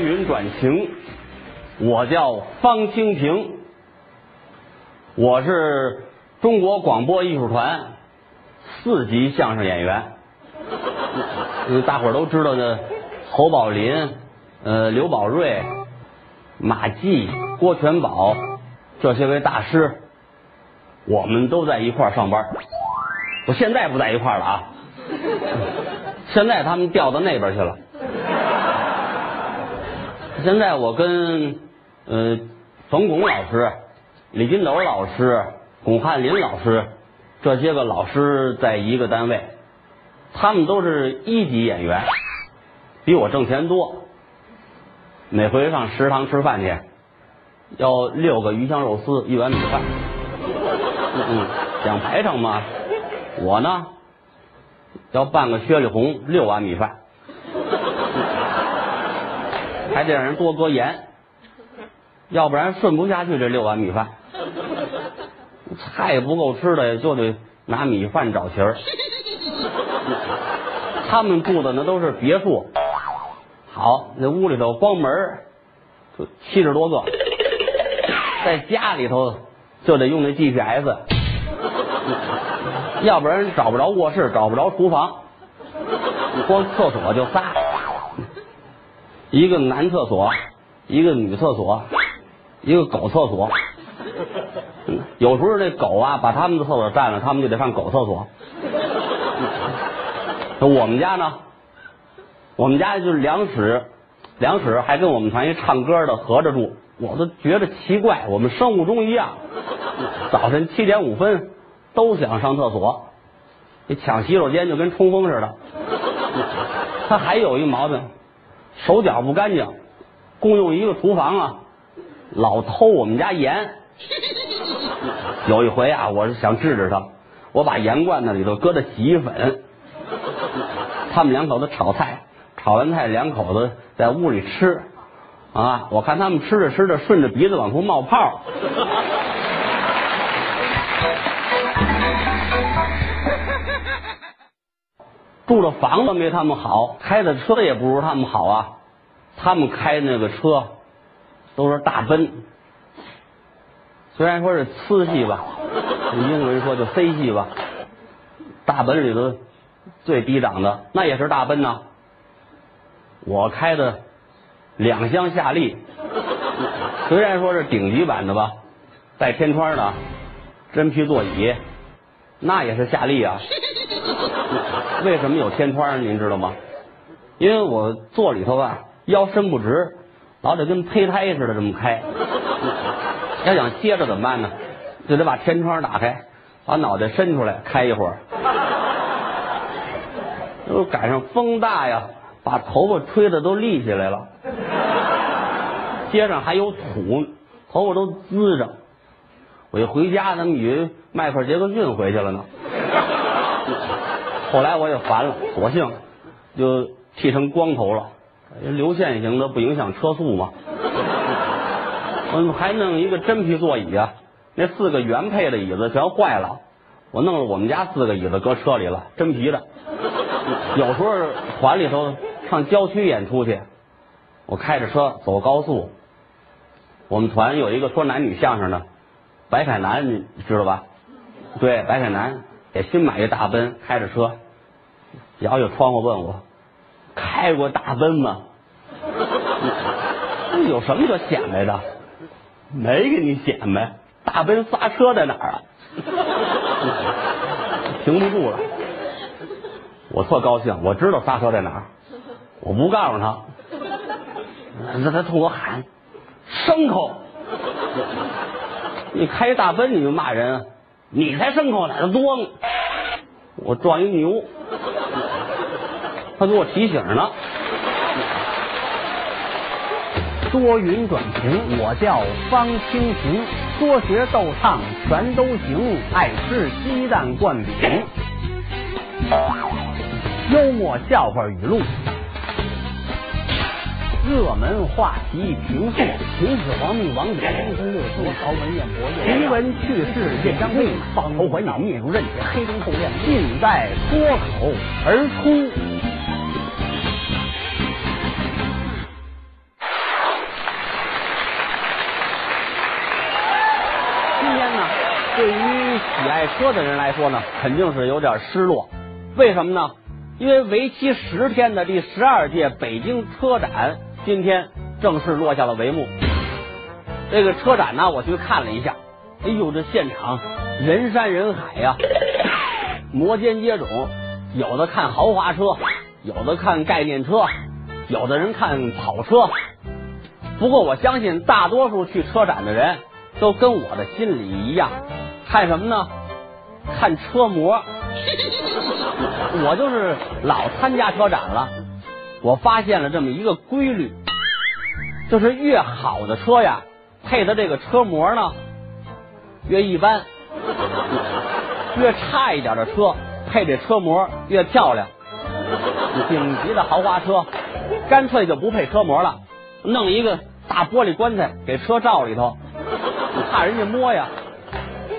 云转晴，我叫方清平，我是中国广播艺术团四级相声演员。大伙儿都知道的侯宝林、呃刘宝瑞、马季、郭全宝这些位大师，我们都在一块儿上班。我现在不在一块儿了啊，现在他们调到那边去了。现在我跟呃冯巩老师、李金斗老师、巩汉林老师这些个老师在一个单位，他们都是一级演员，比我挣钱多。每回上食堂吃饭去，要六个鱼香肉丝，一碗米饭。嗯嗯，讲排场嘛，我呢要半个薛里红，六碗米饭。还得让人多搁盐，要不然顺不下去这六碗米饭。菜不够吃的，就得拿米饭找钱儿。他们住的那都是别墅，好，那屋里头光门儿就七十多个，在家里头就得用那 GPS，要不然找不着卧室，找不着厨房，光厕所就仨。一个男厕所，一个女厕所，一个狗厕所。有时候这狗啊把他们的厕所占了，他们就得上狗厕所。我们家呢，我们家就是两室，两室还跟我们团一唱歌的合着住，我都觉得奇怪，我们生物钟一样，早晨七点五分都想上厕所，这抢洗手间就跟冲锋似的。他还有一毛病。手脚不干净，共用一个厨房啊，老偷我们家盐。有一回啊，我是想治治他，我把盐罐子里头搁的洗衣粉。他们两口子炒菜，炒完菜两口子在屋里吃啊，我看他们吃着吃着，顺着鼻子往出冒泡。住的房子没他们好，开的车也不如他们好啊。他们开那个车都是大奔，虽然说是次系吧，用英文说就 C 系吧。大奔里头最低档的那也是大奔呐。我开的两厢夏利，虽然说是顶级版的吧，带天窗的真皮座椅，那也是夏利啊。为什么有天窗？您知道吗？因为我坐里头啊，腰伸不直，老得跟胚胎似的这么开。要想歇着怎么办呢？就得把天窗打开，把脑袋伸出来开一会儿。又赶上风大呀，把头发吹的都立起来了。街上还有土，头发都滋着。我一回家，他们以为迈克尔·杰克逊回去了呢。后来我也烦了，索性就剃成光头了，流线型的不影响车速嘛。我们还弄一个真皮座椅啊，那四个原配的椅子全坏了，我弄了我们家四个椅子搁车里了，真皮的。有时候团里头上郊区演出去，我开着车走高速，我们团有一个说男女相声的白凯南，你知道吧？对，白凯南。也新买一大奔，开着车，摇摇窗户问我：“开过大奔吗？” 有什么可显摆的？没给你显摆，大奔刹车在哪儿啊？停不住了，我特高兴，我知道刹车在哪儿，我不告诉他，那他冲我喊：“牲口！你开大奔你就骂人。”你才牲口来的多呢，我撞一牛，他给我提醒呢。多云转晴，我叫方清平，说学逗唱全都行，爱吃鸡蛋灌饼，幽默笑话语录。热门话题评述，秦始皇命王莽三生六死，曹文彦博奇闻趣事验张命抱头环脑灭如刃，黑中透亮尽在脱口而出。今天呢，对于喜爱车的人来说呢，肯定是有点失落，为什么呢？因为为期十天的第十二届北京车展今天正式落下了帷幕。这个车展呢，我去看了一下，哎呦，这现场人山人海呀，摩肩接踵，有的看豪华车，有的看概念车，有的人看跑车。不过我相信，大多数去车展的人都跟我的心理一样，看什么呢？看车模。我就是老参加车展了，我发现了这么一个规律，就是越好的车呀，配的这个车模呢越一般；越差一点的车，配这车模越漂亮。顶级的豪华车，干脆就不配车模了，弄一个。大玻璃棺材给车罩里头，你怕人家摸呀。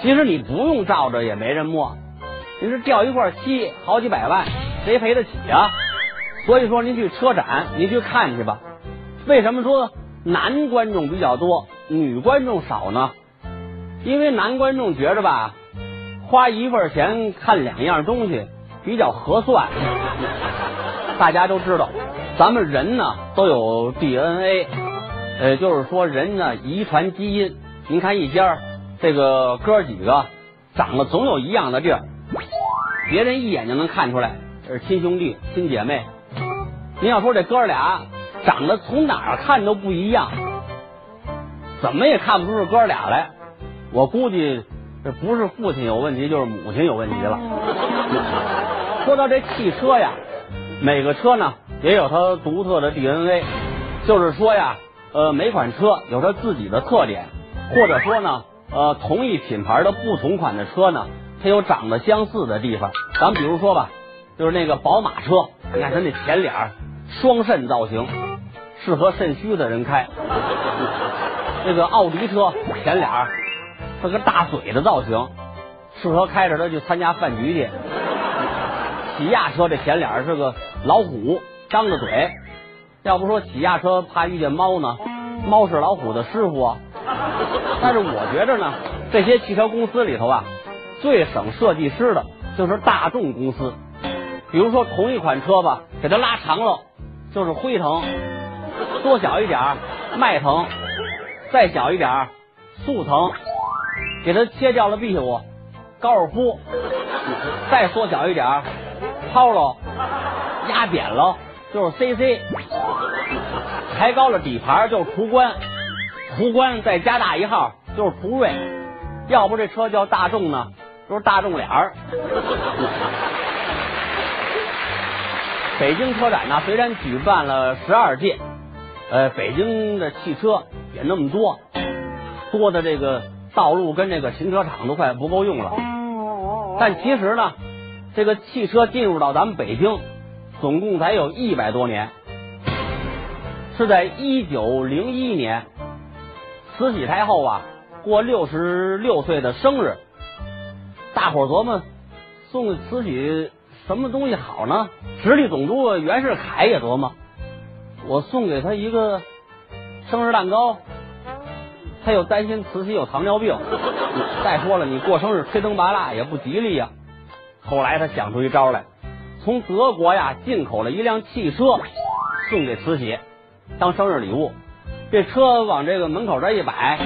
其实你不用罩着也没人摸。你这掉一块漆好几百万，谁赔得起啊？所以说您去车展，您去看去吧。为什么说男观众比较多，女观众少呢？因为男观众觉着吧，花一份钱看两样东西比较合算。大家都知道，咱们人呢都有 DNA。呃，就是说人呢，遗传基因。您看一家这个哥几个长得总有一样的地儿，别人一眼就能看出来是亲兄弟、亲姐妹。您要说这哥俩长得从哪儿看都不一样，怎么也看不出是哥俩来。我估计这不是父亲有问题，就是母亲有问题了。说到这汽车呀，每个车呢也有它独特的 DNA，就是说呀。呃，每款车有它自己的特点，或者说呢，呃，同一品牌的不同款的车呢，它有长得相似的地方。咱比如说吧，就是那个宝马车，你看它那前脸双肾造型，适合肾虚的人开。这个奥迪车前脸是个大嘴的造型，适合开着它去参加饭局去。起亚车这前脸是个老虎，张着嘴。要不说起亚车怕遇见猫呢，猫是老虎的师傅。啊。但是我觉着呢，这些汽车公司里头啊，最省设计师的就是大众公司。比如说同一款车吧，给它拉长了就是辉腾，缩小一点迈腾，再小一点速腾，给它切掉了屁股，高尔夫，再缩小一点 Polo，压扁了。就是 CC，抬高了底盘就是途观，途观再加大一号就是途锐，要不这车叫大众呢，就是大众脸儿。北京车展呢，虽然举办了十二届，呃，北京的汽车也那么多，多的这个道路跟这个停车场都快不够用了。但其实呢，这个汽车进入到咱们北京。总共才有一百多年，是在一九零一年，慈禧太后啊过六十六岁的生日，大伙琢磨送给慈禧什么东西好呢？直隶总督袁世凯也琢磨，我送给他一个生日蛋糕，他又担心慈禧有糖尿病。再说了，你过生日吹灯拔蜡也不吉利呀。后来他想出一招来。从德国呀进口了一辆汽车，送给慈禧当生日礼物。这车往这个门口这一摆，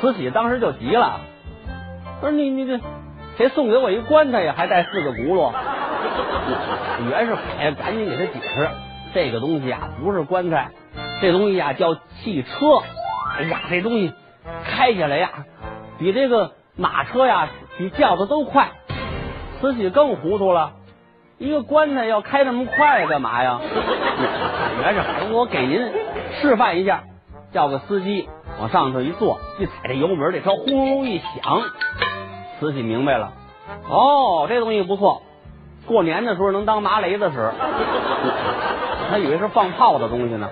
慈禧当时就急了，说：“你你这谁送给我一棺材呀？还带四个轱辘？”袁世凯赶紧给他解释：“这个东西啊不是棺材，这东西啊叫汽车。哎呀，这东西开起来呀，比这个马车呀，比轿子都快。”慈禧更糊涂了。一个棺材要开那么快干嘛呀？袁世凯，我给您示范一下，叫个司机往上头一坐，一踩这油门，这车轰隆隆一响。慈禧明白了，哦，这东西不错，过年的时候能当麻雷子使。他以为是放炮的东西呢，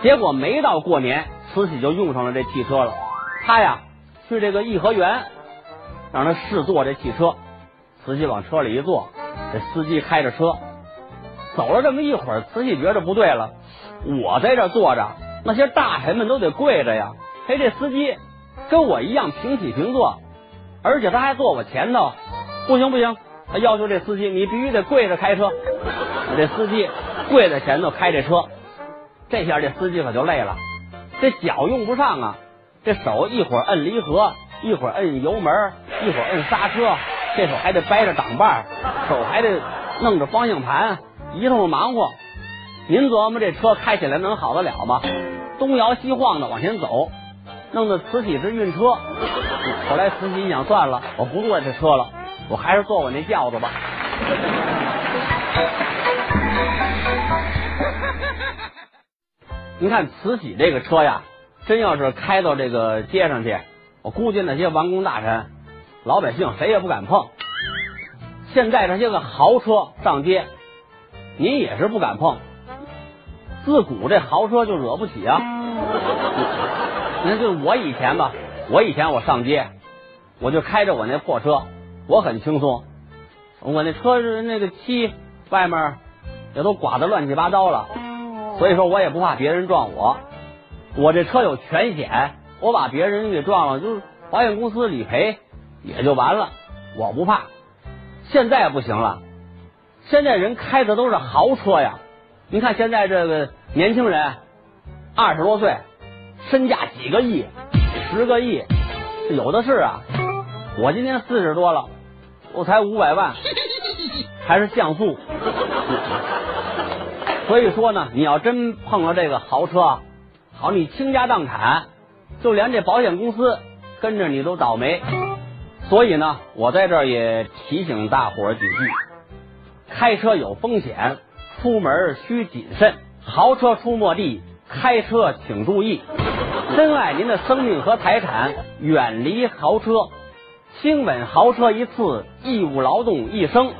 结果没到过年，慈禧就用上了这汽车了。他呀去这个颐和园，让他试坐这汽车，慈禧往车里一坐。这司机开着车走了这么一会儿，慈禧觉着不对了。我在这坐着，那些大臣们都得跪着呀。嘿，这司机跟我一样平起平坐，而且他还坐我前头，不行不行，他要求这司机你必须得跪着开车，这司机跪在前头开这车，这下这司机可就累了，这脚用不上啊，这手一会儿摁离合，一会儿摁油门，一会儿摁刹车，这手还得掰着挡把，手还得弄着方向盘，一通忙活。您琢磨这车开起来能好得了吗？东摇西晃的往前走，弄得慈禧是晕车。后来慈禧一想，算了，我不坐这车了，我还是坐我那轿子吧。您看慈禧这个车呀，真要是开到这个街上去，我估计那些王公大臣、老百姓谁也不敢碰。现在这些个豪车上街，您也是不敢碰。自古这豪车就惹不起啊！你看，就我以前吧，我以前我上街，我就开着我那破车，我很轻松。我那车是那个漆外面也都刮得乱七八糟了，所以说我也不怕别人撞我。我这车有全险，我把别人给撞了，就是保险公司理赔也就完了，我不怕。现在不行了，现在人开的都是豪车呀。你看现在这个年轻人，二十多岁，身价几个亿、十个亿，有的是啊。我今年四十多了，我才五百万，还是像素。所以说呢，你要真碰了这个豪车，好，你倾家荡产，就连这保险公司跟着你都倒霉。所以呢，我在这儿也提醒大伙儿几句：开车有风险。出门需谨慎，豪车出没地，开车请注意。珍爱您的生命和财产，远离豪车。亲吻豪车一次，义务劳动一生。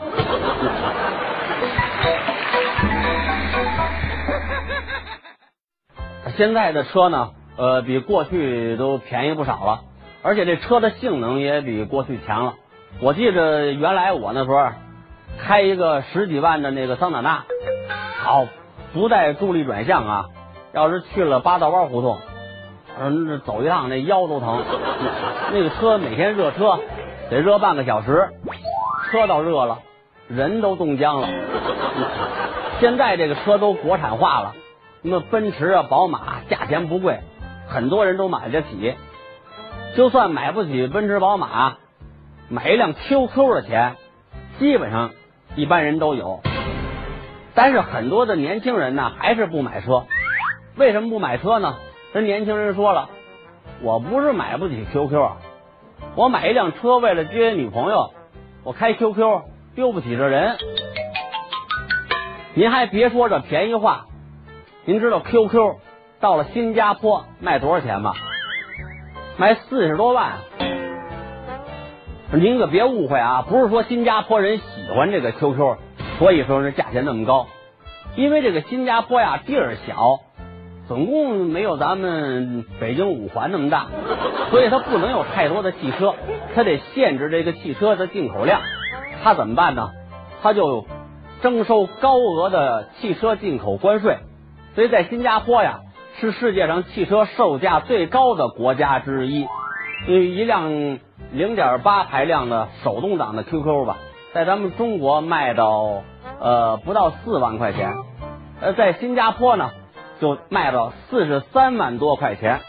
现在的车呢，呃，比过去都便宜不少了，而且这车的性能也比过去强了。我记着原来我那时候开一个十几万的那个桑塔纳。好，不带助力转向啊！要是去了八道弯胡同，嗯，走一趟那腰都疼。那个车每天热车得热半个小时，车倒热了，人都冻僵了。现在这个车都国产化了，那奔驰啊、宝马价钱不贵，很多人都买得起。就算买不起奔驰、宝马，买一辆 QQ 的钱，基本上一般人都有。但是很多的年轻人呢，还是不买车。为什么不买车呢？这年轻人说了，我不是买不起 QQ，我买一辆车为了接女朋友，我开 QQ 丢不起这人。您还别说这便宜话，您知道 QQ 到了新加坡卖多少钱吗？卖四十多万。您可别误会啊，不是说新加坡人喜欢这个 QQ。所以说，这价钱那么高，因为这个新加坡呀地儿小，总共没有咱们北京五环那么大，所以它不能有太多的汽车，它得限制这个汽车的进口量。它怎么办呢？它就征收高额的汽车进口关税。所以在新加坡呀，是世界上汽车售价最高的国家之一。一辆零点八排量的手动挡的 QQ 吧。在咱们中国卖到呃不到四万块钱，呃在新加坡呢就卖到四十三万多块钱，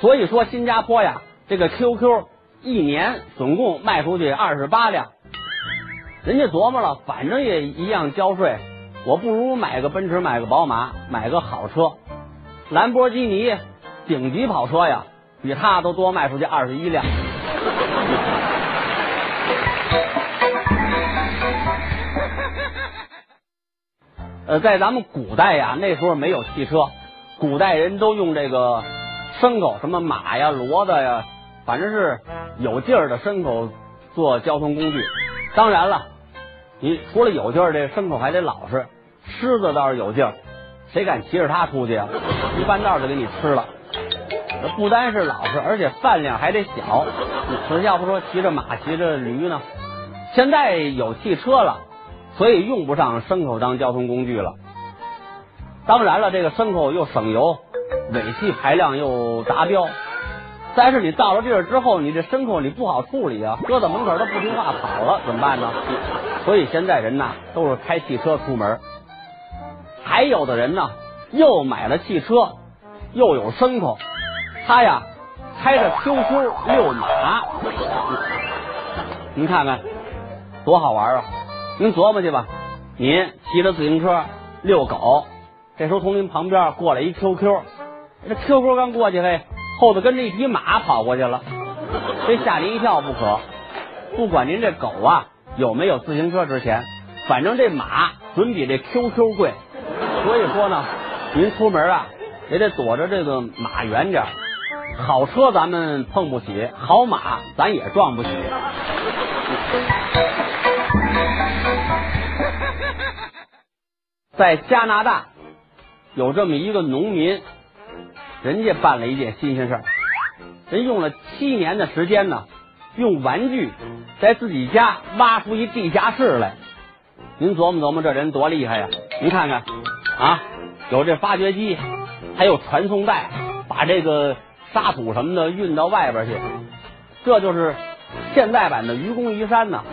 所以说新加坡呀这个 QQ 一年总共卖出去二十八辆，人家琢磨了，反正也一样交税，我不如买个奔驰买个宝马买个好车，兰博基尼顶级跑车呀，比他都多卖出去二十一辆。在咱们古代呀，那时候没有汽车，古代人都用这个牲口，什么马呀、骡子呀，反正是有劲儿的牲口做交通工具。当然了，你除了有劲儿，这牲口还得老实。狮子倒是有劲儿，谁敢骑着它出去啊？一半道就给你吃了。不单是老实，而且饭量还得小。可要不说骑着马、骑着驴呢？现在有汽车了。所以用不上牲口当交通工具了。当然了，这个牲口又省油，尾气排量又达标。但是你到了地儿之后，你这牲口你不好处理啊，搁在门口它不听话跑了，怎么办呢？所以现在人呐，都是开汽车出门。还有的人呢，又买了汽车，又有牲口，他呀开着 QQ 遛马，您看看多好玩啊！您琢磨去吧，您骑着自行车遛狗，这时候从您旁边过来一 QQ，这 QQ 刚过去嘿。后头跟着一匹马跑过去了，这吓您一跳不可。不管您这狗啊有没有自行车值钱，反正这马准比这 QQ 贵。所以说呢，您出门啊也得躲着这个马远点。好车咱们碰不起，好马咱也撞不起。在加拿大有这么一个农民。人家办了一件新鲜事儿，人用了七年的时间呢，用玩具在自己家挖出一地下室来。您琢磨琢磨，这人多厉害呀！您看看啊，有这发掘机，还有传送带，把这个沙土什么的运到外边去，这就是现代版的愚公移山呢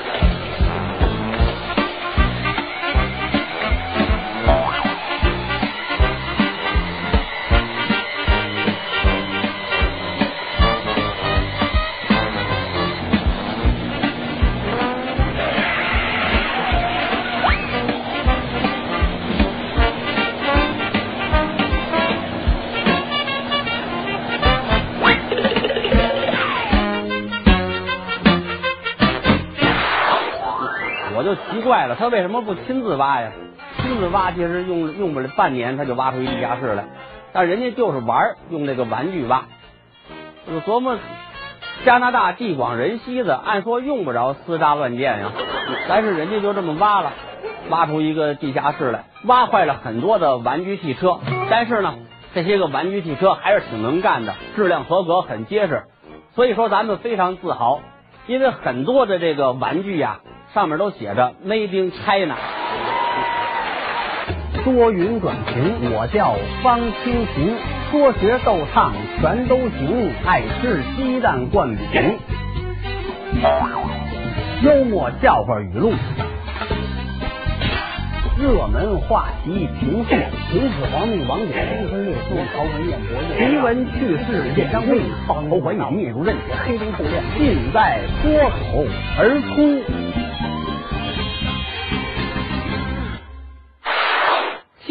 我就。奇怪了，他为什么不亲自挖呀？亲自挖其实用用不了半年，他就挖出一地下室来。但人家就是玩，用这个玩具挖。我琢磨加拿大地广人稀的，按说用不着私扎乱建呀，但是人家就这么挖了，挖出一个地下室来，挖坏了很多的玩具汽车。但是呢，这些个玩具汽车还是挺能干的，质量合格，很结实。所以说咱们非常自豪，因为很多的这个玩具呀。上面都写着 “Made in China”。多云转晴，我叫方清平，说学逗唱全都行，爱吃鸡蛋灌饼，幽默笑话语录。热门话题评述，秦始皇命王者攻分略说，高文彦博弈，奇闻趣事演唱会，访头还脑，灭如刃铁，黑灯透亮，尽在脱口而出。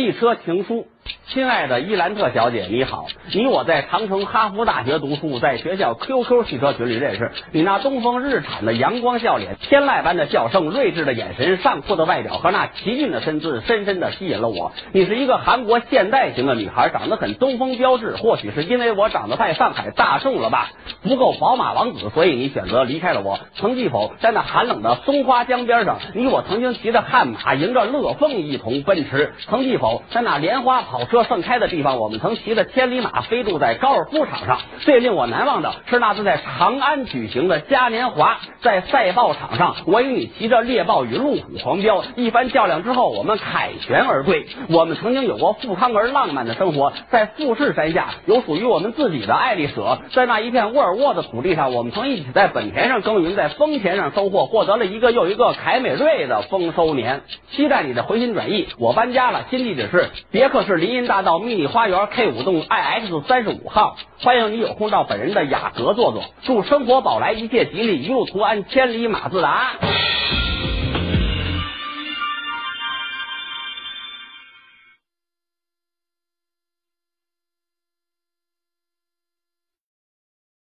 汽车情书。亲爱的伊兰特小姐，你好！你我在长城哈佛大学读书，在学校 QQ 汽车群里认识。你那东风日产的阳光笑脸、天籁般的笑声、睿智的眼神、上酷的外表和那奇骏的身姿，深深的吸引了我。你是一个韩国现代型的女孩，长得很东风标致。或许是因为我长得太上海大众了吧，不够宝马王子，所以你选择离开了我。曾记否，在那寒冷的松花江边上，你我曾经骑着悍马，迎着乐风一同奔驰。曾记否，在那莲花跑车。盛开的地方，我们曾骑着千里马飞渡在高尔夫场上。最令我难忘的是那次在长安举行的嘉年华，在赛豹场上，我与你骑着猎豹与路虎狂飙，一番较量之后，我们凯旋而归。我们曾经有过富康而浪漫的生活，在富士山下有属于我们自己的爱丽舍，在那一片沃尔沃的土地上，我们曾一起在本田上耕耘，在丰田上收获，获得了一个又一个凯美瑞的丰收年。期待你的回心转意，我搬家了，新地址是别克市林荫大。道秘密花园 K 五栋 IX 三十五号，欢迎你有空到本人的雅阁坐坐。祝生活宝来，一切吉利，一路途安，千里马自达。